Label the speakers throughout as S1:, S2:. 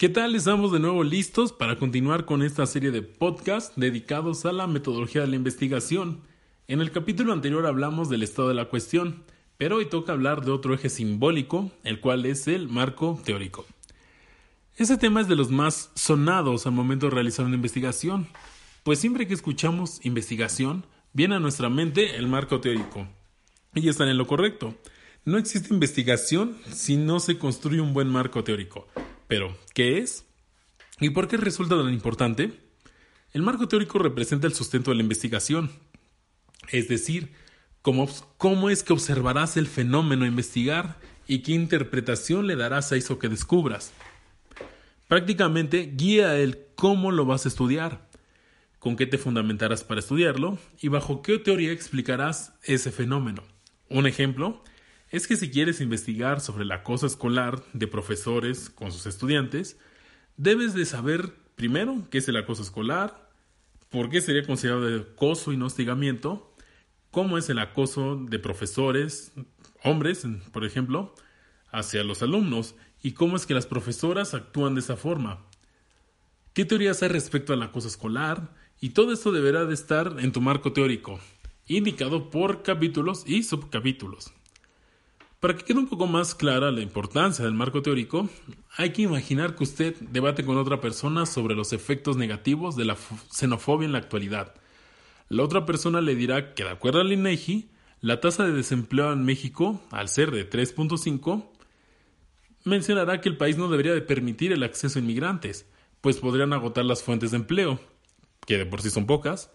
S1: ¿Qué tal? Estamos de nuevo listos para continuar con esta serie de podcasts dedicados a la metodología de la investigación. En el capítulo anterior hablamos del estado de la cuestión, pero hoy toca hablar de otro eje simbólico, el cual es el marco teórico. Ese tema es de los más sonados al momento de realizar una investigación, pues siempre que escuchamos investigación, viene a nuestra mente el marco teórico. Y están en lo correcto. No existe investigación si no se construye un buen marco teórico. Pero, ¿qué es? ¿Y por qué resulta tan importante? El marco teórico representa el sustento de la investigación. Es decir, cómo, cómo es que observarás el fenómeno a investigar y qué interpretación le darás a eso que descubras. Prácticamente guía el cómo lo vas a estudiar, con qué te fundamentarás para estudiarlo y bajo qué teoría explicarás ese fenómeno. Un ejemplo es que si quieres investigar sobre el acoso escolar de profesores con sus estudiantes, debes de saber primero qué es el acoso escolar, por qué sería considerado de acoso y no hostigamiento, cómo es el acoso de profesores, hombres, por ejemplo, hacia los alumnos y cómo es que las profesoras actúan de esa forma. ¿Qué teorías hay respecto al acoso escolar? Y todo esto deberá de estar en tu marco teórico, indicado por capítulos y subcapítulos. Para que quede un poco más clara la importancia del marco teórico, hay que imaginar que usted debate con otra persona sobre los efectos negativos de la xenofobia en la actualidad. La otra persona le dirá que de acuerdo al INEGI, la tasa de desempleo en México, al ser de 3.5, mencionará que el país no debería de permitir el acceso a inmigrantes, pues podrían agotar las fuentes de empleo, que de por sí son pocas.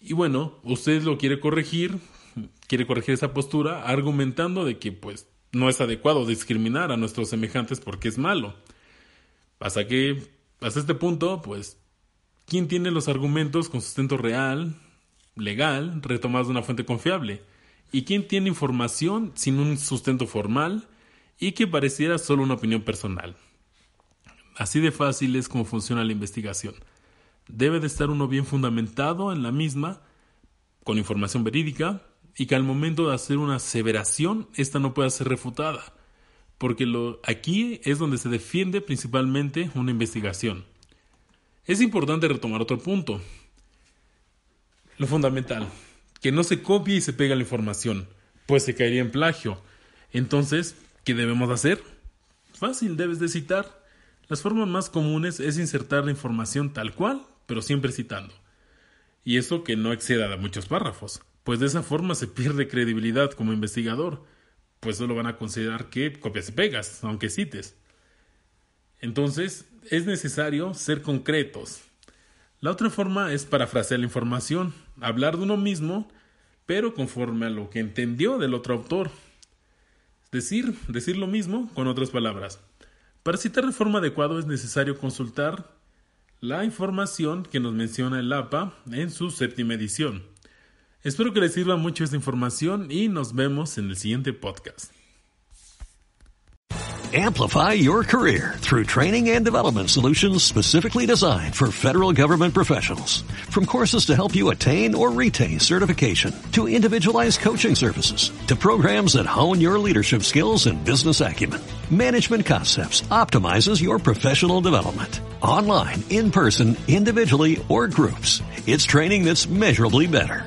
S1: Y bueno, usted lo quiere corregir quiere corregir esa postura argumentando de que pues no es adecuado discriminar a nuestros semejantes porque es malo. Pasa que hasta este punto, pues, ¿quién tiene los argumentos con sustento real, legal, retomados de una fuente confiable? ¿Y quién tiene información sin un sustento formal y que pareciera solo una opinión personal? Así de fácil es como funciona la investigación. Debe de estar uno bien fundamentado en la misma, con información verídica, y que al momento de hacer una aseveración, esta no pueda ser refutada, porque lo, aquí es donde se defiende principalmente una investigación. Es importante retomar otro punto, lo fundamental, que no se copie y se pega la información, pues se caería en plagio. Entonces, ¿qué debemos hacer? Fácil, debes de citar. Las formas más comunes es insertar la información tal cual, pero siempre citando. Y eso que no exceda a muchos párrafos pues de esa forma se pierde credibilidad como investigador, pues solo van a considerar que copias y pegas, aunque cites. Entonces, es necesario ser concretos. La otra forma es parafrasear la información, hablar de uno mismo, pero conforme a lo que entendió del otro autor. Decir, decir lo mismo con otras palabras. Para citar de forma adecuada es necesario consultar la información que nos menciona el APA en su séptima edición. Espero que les sirva mucho esta información y nos vemos en el siguiente podcast.
S2: Amplify your career through training and development solutions specifically designed for federal government professionals. From courses to help you attain or retain certification, to individualized coaching services, to programs that hone your leadership skills and business acumen, Management Concepts optimizes your professional development. Online, in person, individually, or groups. It's training that's measurably better.